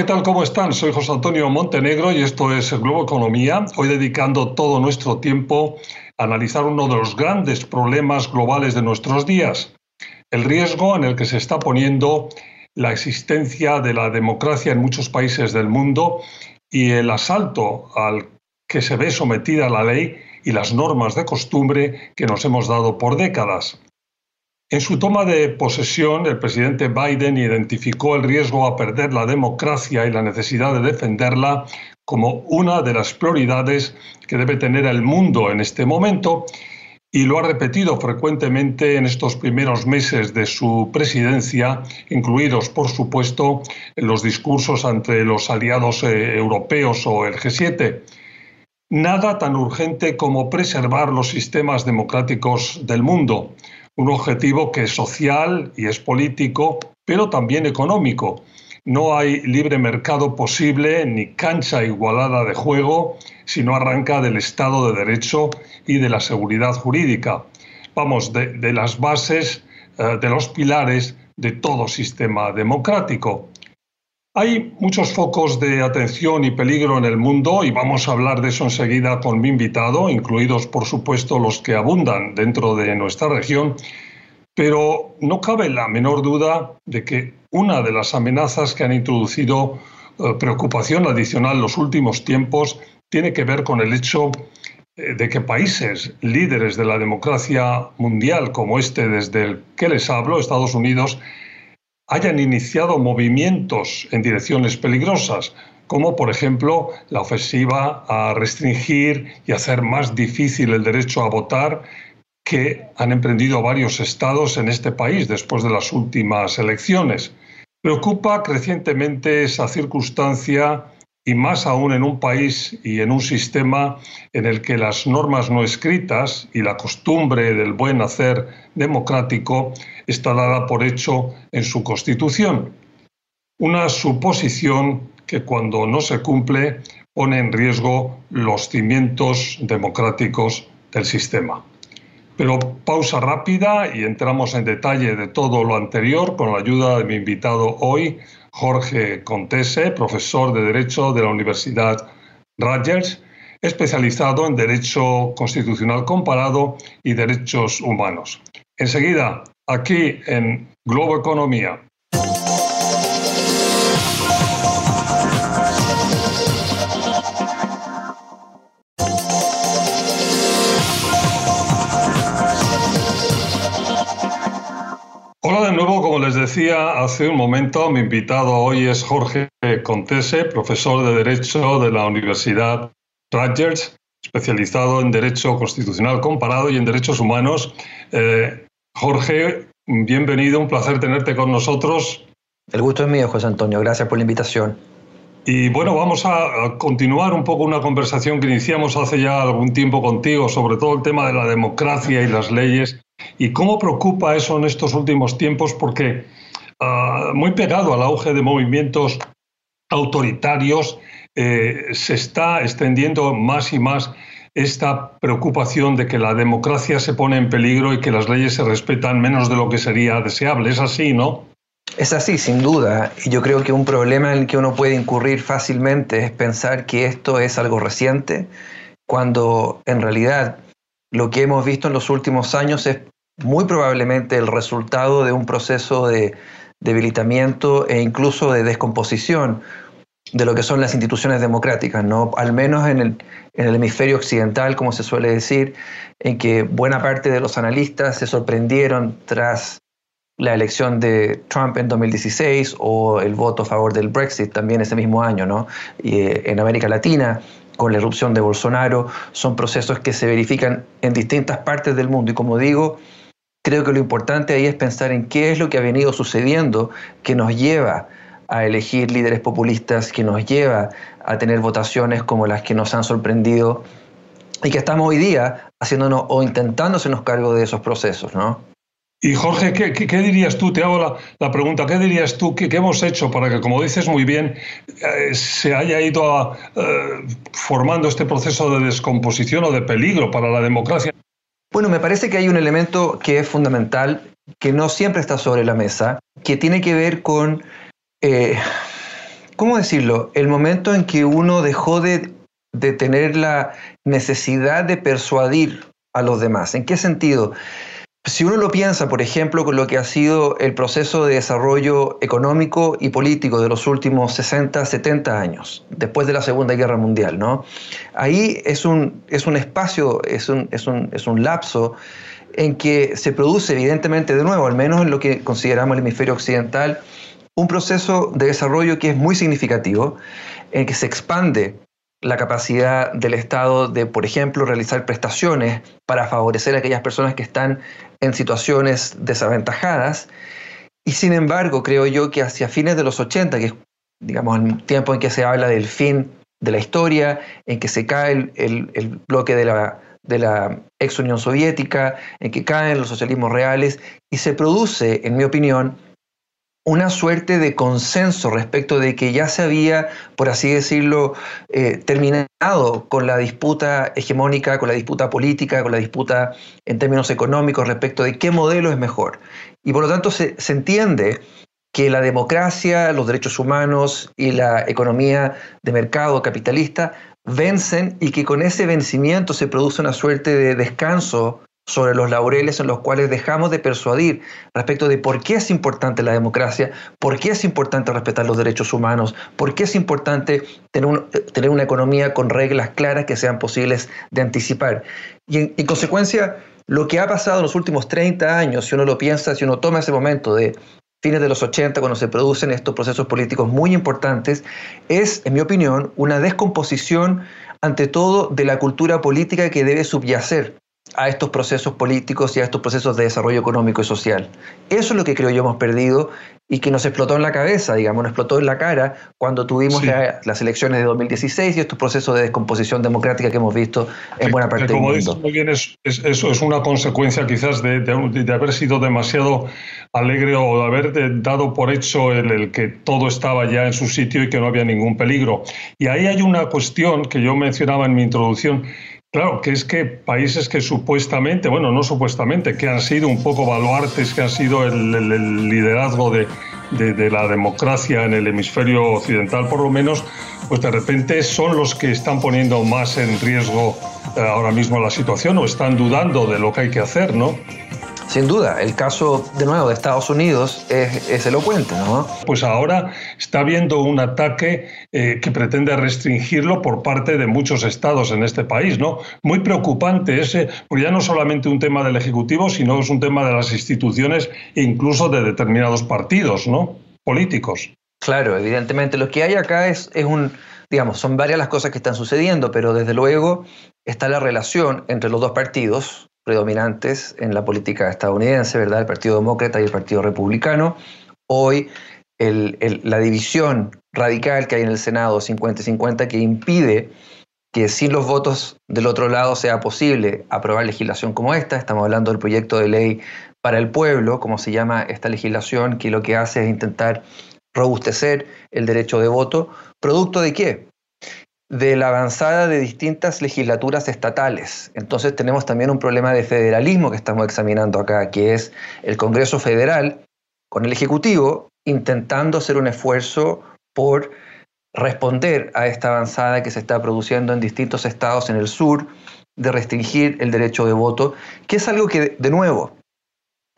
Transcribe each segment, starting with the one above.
¿qué tal? ¿Cómo están? Soy José Antonio Montenegro y esto es Globo Economía. Hoy dedicando todo nuestro tiempo a analizar uno de los grandes problemas globales de nuestros días, el riesgo en el que se está poniendo la existencia de la democracia en muchos países del mundo y el asalto al que se ve sometida la ley y las normas de costumbre que nos hemos dado por décadas. En su toma de posesión, el presidente Biden identificó el riesgo a perder la democracia y la necesidad de defenderla como una de las prioridades que debe tener el mundo en este momento y lo ha repetido frecuentemente en estos primeros meses de su presidencia, incluidos, por supuesto, los discursos ante los aliados eh, europeos o el G7. Nada tan urgente como preservar los sistemas democráticos del mundo un objetivo que es social y es político, pero también económico. No hay libre mercado posible ni cancha igualada de juego si no arranca del Estado de Derecho y de la seguridad jurídica. Vamos, de, las bases, eh, de los pilares de todo sistema democrático. Hay muchos focos de atención y peligro en el mundo y vamos a hablar de eso enseguida con mi invitado, incluidos por supuesto los que abundan dentro de nuestra región, pero no cabe la menor duda de que una de las amenazas que han introducido eh, preocupación adicional los últimos tiempos tiene que ver con el hecho eh, de que países líderes de la democracia mundial como este desde el que les hablo, Estados Unidos, hayan iniciado movimientos en direcciones peligrosas, como por ejemplo la ofensiva a restringir y hacer más difícil el derecho a votar que han emprendido varios estados en este país después de las últimas elecciones. Preocupa crecientemente esa circunstancia y más aún en un país y en un sistema en el que las normas no escritas y la costumbre del buen hacer democrático está dada por hecho en su constitución. Una suposición que cuando no se cumple pone en riesgo los cimientos democráticos del sistema. Pero pausa rápida y entramos en detalle de todo lo anterior con la ayuda de mi invitado hoy, Jorge Contese, profesor de Derecho de la Universidad Rutgers, especializado en Derecho Constitucional Comparado y Derechos Humanos. Enseguida, aquí en Globo Economía. Les decía hace un momento, mi invitado hoy es Jorge Contese, profesor de Derecho de la Universidad Rutgers, especializado en Derecho Constitucional Comparado y en Derechos Humanos. Eh, Jorge, bienvenido, un placer tenerte con nosotros. El gusto es mío, José Antonio, gracias por la invitación. Y bueno, vamos a continuar un poco una conversación que iniciamos hace ya algún tiempo contigo sobre todo el tema de la democracia y las leyes ¿Y cómo preocupa eso en estos últimos tiempos? Porque ah, muy pegado al auge de movimientos autoritarios, eh, se está extendiendo más y más esta preocupación de que la democracia se pone en peligro y que las leyes se respetan menos de lo que sería deseable. Es así, ¿no? Es así, sin duda. Y yo creo que un problema en el que uno puede incurrir fácilmente es pensar que esto es algo reciente, cuando en realidad lo que hemos visto en los últimos años es muy probablemente el resultado de un proceso de debilitamiento e incluso de descomposición de lo que son las instituciones democráticas, ¿no? al menos en el, en el hemisferio occidental, como se suele decir, en que buena parte de los analistas se sorprendieron tras la elección de Trump en 2016 o el voto a favor del Brexit también ese mismo año, ¿no? Y, eh, en América Latina, con la erupción de Bolsonaro, son procesos que se verifican en distintas partes del mundo. Y como digo, Creo que lo importante ahí es pensar en qué es lo que ha venido sucediendo que nos lleva a elegir líderes populistas, que nos lleva a tener votaciones como las que nos han sorprendido y que estamos hoy día haciéndonos o intentando hacernos cargo de esos procesos, ¿no? Y Jorge, ¿qué, dirías tú? Te hago la, pregunta, ¿qué dirías tú? ¿Qué, hemos hecho para que, como dices muy bien, eh, se haya ido eh, formando este proceso de descomposición o de peligro para la democracia? Bueno, me parece que hay un elemento que es fundamental, que no siempre está sobre la mesa, que tiene que ver con, eh, ¿cómo decirlo? El momento en que uno dejó de, de tener la necesidad de persuadir a los demás. ¿En qué sentido? Si uno lo piensa, por ejemplo, con lo que ha sido el proceso de desarrollo económico y político de los últimos 60, 70 años, después de la Segunda Guerra Mundial, ¿no? Ahí es un, es un espacio, es un, es, un, es un lapso en que se produce, evidentemente, de nuevo, al menos en lo que consideramos el hemisferio occidental, un proceso de desarrollo que es muy significativo, en que se expande la capacidad del Estado de, por ejemplo, realizar prestaciones para favorecer a aquellas personas que están en situaciones desaventajadas. Y sin embargo, creo yo que hacia fines de los 80, que es digamos, el tiempo en que se habla del fin de la historia, en que se cae el, bloque de la, de la ex Unión Soviética, en que caen los socialismos reales, y se produce, en mi opinión, una suerte de consenso respecto de que ya se había, por así decirlo, eh, terminado con la disputa hegemónica, con la disputa política, con la disputa en términos económicos respecto de qué modelo es mejor. Y por lo tanto se, se entiende que la democracia, los derechos humanos y la economía de mercado capitalista vencen y que con ese vencimiento se produce una suerte de descanso sobre los laureles en los cuales dejamos de persuadir respecto de por qué es importante la democracia, por qué es importante respetar los derechos humanos, por qué es importante tener, tener una economía con reglas claras que sean posibles de anticipar. Y en, consecuencia, lo que ha pasado en los últimos 30 años, si uno lo piensa, si uno toma ese momento de fines de los 80, cuando se producen estos procesos políticos muy importantes, es, en mi opinión, una descomposición ante todo de la cultura política que debe subyacer a estos procesos políticos y a estos procesos de desarrollo económico y social. Eso es lo que creo yo hemos perdido y que nos explotó en la cabeza, digamos, nos explotó en la cara cuando tuvimos las elecciones de 2016 y estos procesos de descomposición democrática que hemos visto en buena parte del mundo. Como bien, es, eso es una consecuencia quizás de, de, haber sido demasiado alegre o de haber dado por hecho el, el, que todo estaba ya en su sitio y que no había ningún peligro. Y ahí hay una cuestión que yo mencionaba en mi introducción, Claro, que es que países que supuestamente, bueno, no supuestamente, que han sido un poco baluartes, que han sido el, liderazgo de, la democracia en el hemisferio occidental, por lo menos, pues de repente son los que están poniendo más en riesgo eh, ahora mismo la situación o están dudando de lo que hay que hacer, ¿no? Sin duda, el caso de nuevo de Estados Unidos es, elocuente, ¿no? Pues ahora está habiendo un ataque eh, que pretende restringirlo por parte de muchos estados en este país, ¿no? Muy preocupante ese, porque ya no solamente un tema del Ejecutivo, sino es un tema de las instituciones e incluso de determinados partidos, ¿no? Políticos. Claro, evidentemente. Lo que hay acá es, es un, digamos, son varias las cosas que están sucediendo, pero desde luego está la relación entre los dos partidos, predominantes en la política estadounidense, ¿verdad? El Partido Demócrata y el Partido Republicano. Hoy la división radical que hay en el Senado 50-50 que impide que sin los votos del otro lado sea posible aprobar legislación como esta. Estamos hablando del proyecto de ley para el pueblo, como se llama esta legislación, que lo que hace es intentar robustecer el derecho de voto. ¿Producto de qué? De la avanzada de distintas legislaturas estatales. Entonces tenemos también un problema de federalismo que estamos examinando acá, que es el Congreso Federal con el Ejecutivo intentando hacer un esfuerzo por responder a esta avanzada que se está produciendo en distintos estados en el sur de restringir el derecho de voto, que es algo que, de nuevo,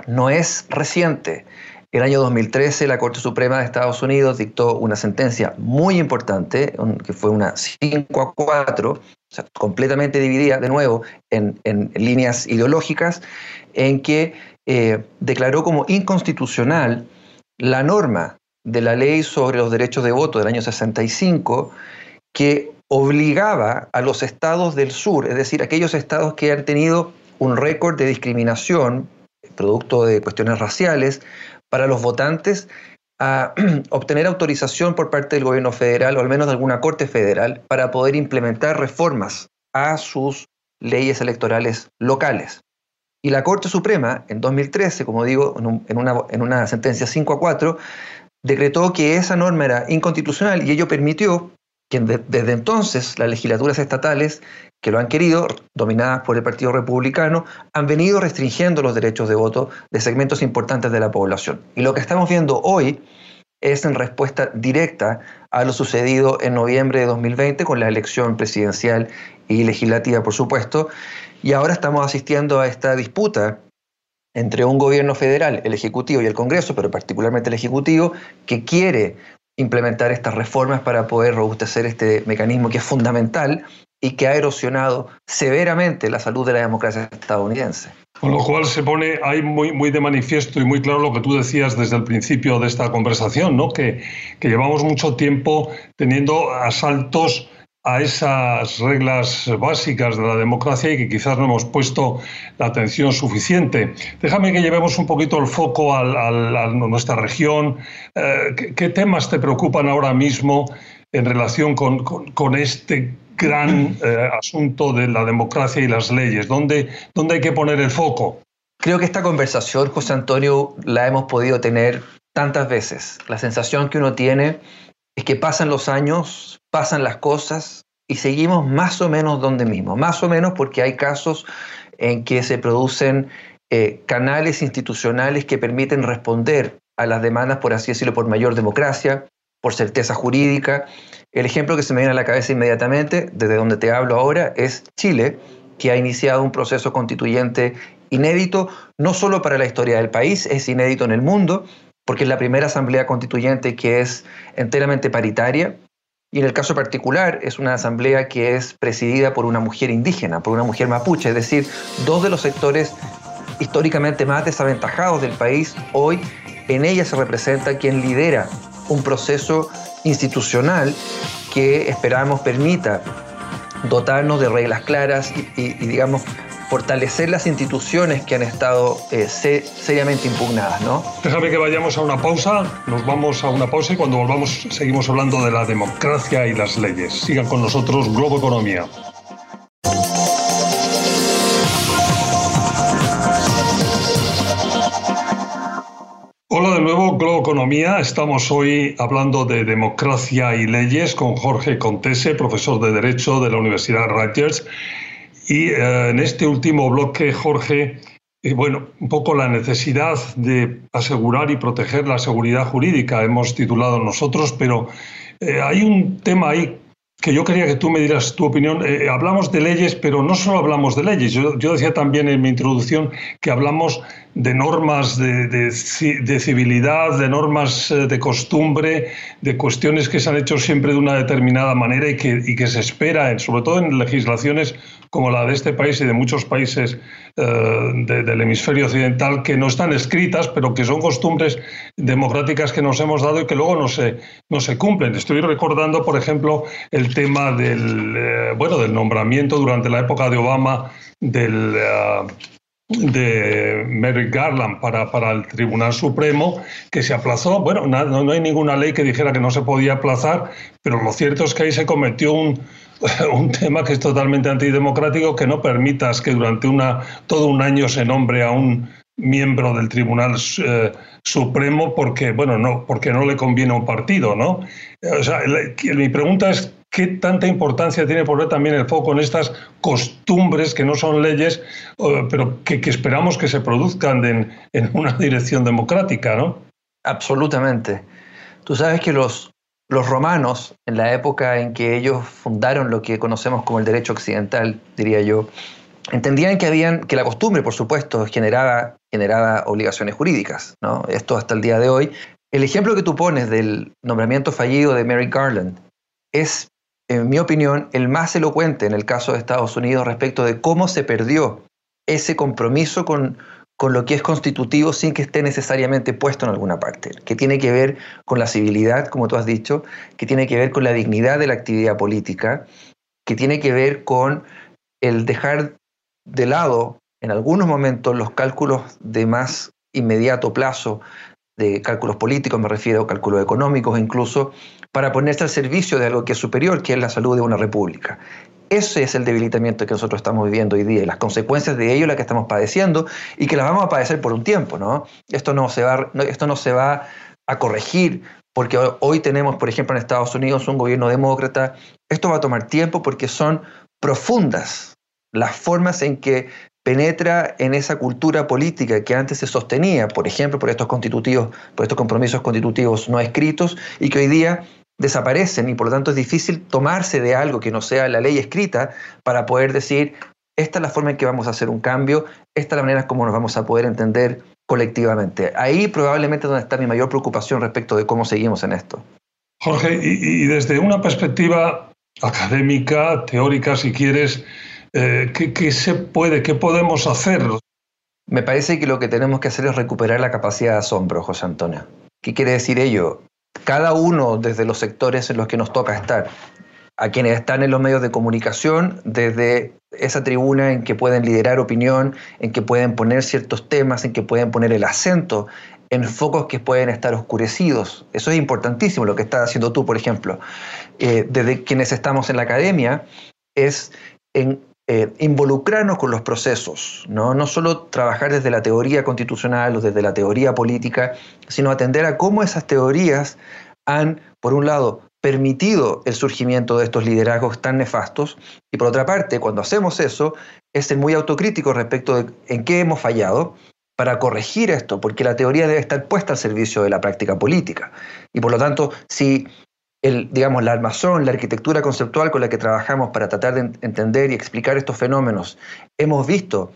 no es reciente. El año 2013 la Corte Suprema de Estados Unidos dictó una sentencia muy importante, que fue una 5 a 4, o sea, completamente dividida de nuevo en, líneas ideológicas, en que eh, declaró como inconstitucional la norma de la ley sobre los derechos de voto del año 65 que obligaba a los estados del sur, es decir, aquellos estados que han tenido un récord de discriminación producto de cuestiones raciales, para los votantes a obtener autorización por parte del gobierno federal o al menos de alguna corte federal para poder implementar reformas a sus leyes electorales locales. Y la Corte Suprema, en 2013, como digo, en, una, en una sentencia 5 a 4, decretó que esa norma era inconstitucional y ello permitió que desde entonces las legislaturas estatales que lo han querido, dominadas por el Partido Republicano, han venido restringiendo los derechos de voto de segmentos importantes de la población. Y lo que estamos viendo hoy es en respuesta directa a lo sucedido en noviembre de 2020 con la elección presidencial y legislativa, por supuesto. Y ahora estamos asistiendo a esta disputa entre un gobierno federal, el Ejecutivo y el Congreso, pero particularmente el Ejecutivo, que quiere implementar estas reformas para poder robustecer este mecanismo que es fundamental y que ha erosionado severamente la salud de la democracia estadounidense. Con lo cual se pone ahí muy, muy de manifiesto y muy claro lo que tú decías desde el principio de esta conversación, ¿no? que, que llevamos mucho tiempo teniendo asaltos a esas reglas básicas de la democracia y que quizás no hemos puesto la atención suficiente. Déjame que llevemos un poquito el foco a nuestra región. Eh, ¿qué, temas te preocupan ahora mismo en relación con, con este gran eh, asunto de la democracia y las leyes? ¿Dónde, ¿Dónde hay que poner el foco? Creo que esta conversación, José Antonio, la hemos podido tener tantas veces. La sensación que uno tiene es que pasan los años, pasan las cosas y seguimos más o menos donde mismo. Más o menos porque hay casos en que se producen eh, canales institucionales que permiten responder a las demandas, por así decirlo, por mayor democracia, por certeza jurídica, el ejemplo que se me viene a la cabeza inmediatamente, desde donde te hablo ahora, es Chile, que ha iniciado un proceso constituyente inédito, no solo para la historia del país, es inédito en el mundo, porque es la primera asamblea constituyente que es enteramente paritaria, y en el caso particular es una asamblea que es presidida por una mujer indígena, por una mujer mapuche, es decir, dos de los sectores históricamente más desaventajados del país, hoy en ella se representa quien lidera un proceso institucional que esperamos permita dotarnos de reglas claras y, digamos, fortalecer las instituciones que han estado eh, seriamente impugnadas, ¿no? Déjame que vayamos a una pausa, nos vamos a una pausa y cuando volvamos seguimos hablando de la democracia y las leyes. Sigan con nosotros Globo Economía. Hola de nuevo, Economía. Estamos hoy hablando de democracia y leyes con Jorge Contese, profesor de Derecho de la Universidad Rutgers. Y eh, en este último bloque, Jorge, eh, bueno, un poco la necesidad de asegurar y proteger la seguridad jurídica, hemos titulado nosotros, pero eh, hay un tema ahí que yo quería que tú me dieras tu opinión. Hablamos de leyes, pero no solo hablamos de leyes. Yo, decía también en mi introducción que hablamos de normas de, de, civilidad, de normas eh, de costumbre, de cuestiones que se han hecho siempre de una determinada manera y que, y que se espera, sobre todo en legislaciones como la de este país y de muchos países eh, del hemisferio occidental, que no están escritas, pero que son costumbres democráticas que nos hemos dado y que luego no se, no se cumplen. Estoy recordando, por ejemplo, el tema del, eh, bueno, del nombramiento durante la época de Obama del... de Merrick Garland para, para, el Tribunal Supremo, que se aplazó. Bueno, no, no, hay ninguna ley que dijera que no se podía aplazar, pero lo cierto es que ahí se cometió un, un tema que es totalmente antidemocrático, que no permitas que durante una, todo un año se nombre a un miembro del Tribunal eh, Supremo porque, bueno, no, porque no le conviene a un partido, ¿no? O sea, mi pregunta es qué tanta importancia tiene poner también el foco en estas costumbres que no son leyes, pero que, esperamos que se produzcan en, en una dirección democrática, ¿no? Absolutamente. Tú sabes que los, los romanos, en la época en que ellos fundaron lo que conocemos como el derecho occidental, diría yo, entendían que, habían, que la costumbre, por supuesto, generaba, generaba obligaciones jurídicas. ¿no? Esto hasta el día de hoy. El ejemplo que tú pones del nombramiento fallido de Mary Garland es, en mi opinión, el más elocuente en el caso de Estados Unidos respecto de cómo se perdió ese compromiso con, con lo que es constitutivo sin que esté necesariamente puesto en alguna parte, que tiene que ver con la civilidad, como tú has dicho, que tiene que ver con la dignidad de la actividad política, que tiene que ver con el dejar de lado en algunos momentos los cálculos de más inmediato plazo, de cálculos políticos, me refiero a cálculos económicos incluso, para ponerse al servicio de algo que es superior, que es la salud de una república. Ese es el debilitamiento que nosotros estamos viviendo hoy día y las consecuencias de ello las que estamos padeciendo y que las vamos a padecer por un tiempo. ¿no? Esto, no se va, esto no se va a corregir porque hoy tenemos, por ejemplo, en Estados Unidos un gobierno demócrata. Esto va a tomar tiempo porque son profundas las formas en que penetra en esa cultura política que antes se sostenía, por ejemplo, por estos constitutivos, por estos compromisos constitutivos no escritos, y que hoy día desaparecen y por lo tanto es difícil tomarse de algo que no sea la ley escrita para poder decir, esta es la forma en que vamos a hacer un cambio, esta es la manera como nos vamos a poder entender colectivamente. Ahí probablemente es donde está mi mayor preocupación respecto de cómo seguimos en esto. Jorge, y, desde una perspectiva académica, teórica, si quieres, eh, ¿qué, se puede, qué podemos hacer? Me parece que lo que tenemos que hacer es recuperar la capacidad de asombro, José Antonio. ¿Qué quiere decir ello? Cada uno desde los sectores en los que nos toca estar, a quienes están en los medios de comunicación, desde esa tribuna en que pueden liderar opinión, en que pueden poner ciertos temas, en que pueden poner el acento en focos que pueden estar oscurecidos. Eso es importantísimo, lo que estás haciendo tú, por ejemplo. Eh, desde quienes estamos en la academia, es en eh, involucrarnos con los procesos, ¿no? no solo trabajar desde la teoría constitucional o desde la teoría política, sino atender a cómo esas teorías han, por un lado, permitido el surgimiento de estos liderazgos tan nefastos y por otra parte, cuando hacemos eso, es ser muy autocrítico respecto de en qué hemos fallado para corregir esto, porque la teoría debe estar puesta al servicio de la práctica política. Y por lo tanto, si el, digamos, la armazón, la arquitectura conceptual con la que trabajamos para tratar de entender y explicar estos fenómenos, hemos visto,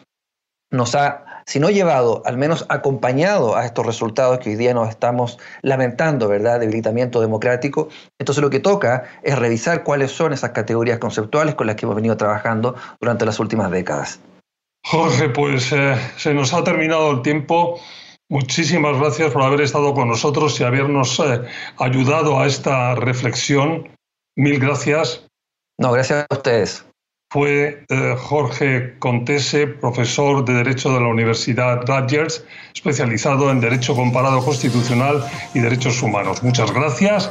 nos ha, si no llevado, al menos acompañado a estos resultados que hoy día nos estamos lamentando, ¿verdad?, debilitamiento democrático. Entonces lo que toca es revisar cuáles son esas categorías conceptuales con las que hemos venido trabajando durante las últimas décadas. Jorge, pues eh, se nos ha terminado el tiempo. Muchísimas gracias por haber estado con nosotros y habernos eh, ayudado a esta reflexión. Mil gracias. No, gracias a ustedes. Fue eh, Jorge Contese, profesor de Derecho de la Universidad Rutgers, especializado en Derecho Comparado Constitucional y Derechos Humanos. Muchas gracias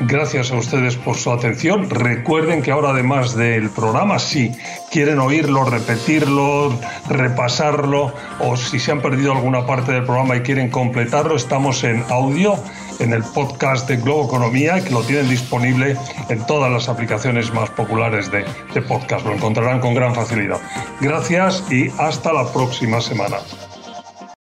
Gracias a ustedes por su atención. Recuerden que ahora además del programa, si quieren oírlo, repetirlo, repasarlo o si se han perdido alguna parte del programa y quieren completarlo, estamos en audio en el podcast de Globo Economía, que lo tienen disponible en todas las aplicaciones más populares de, de podcast. Lo encontrarán con gran facilidad. Gracias y hasta la próxima semana.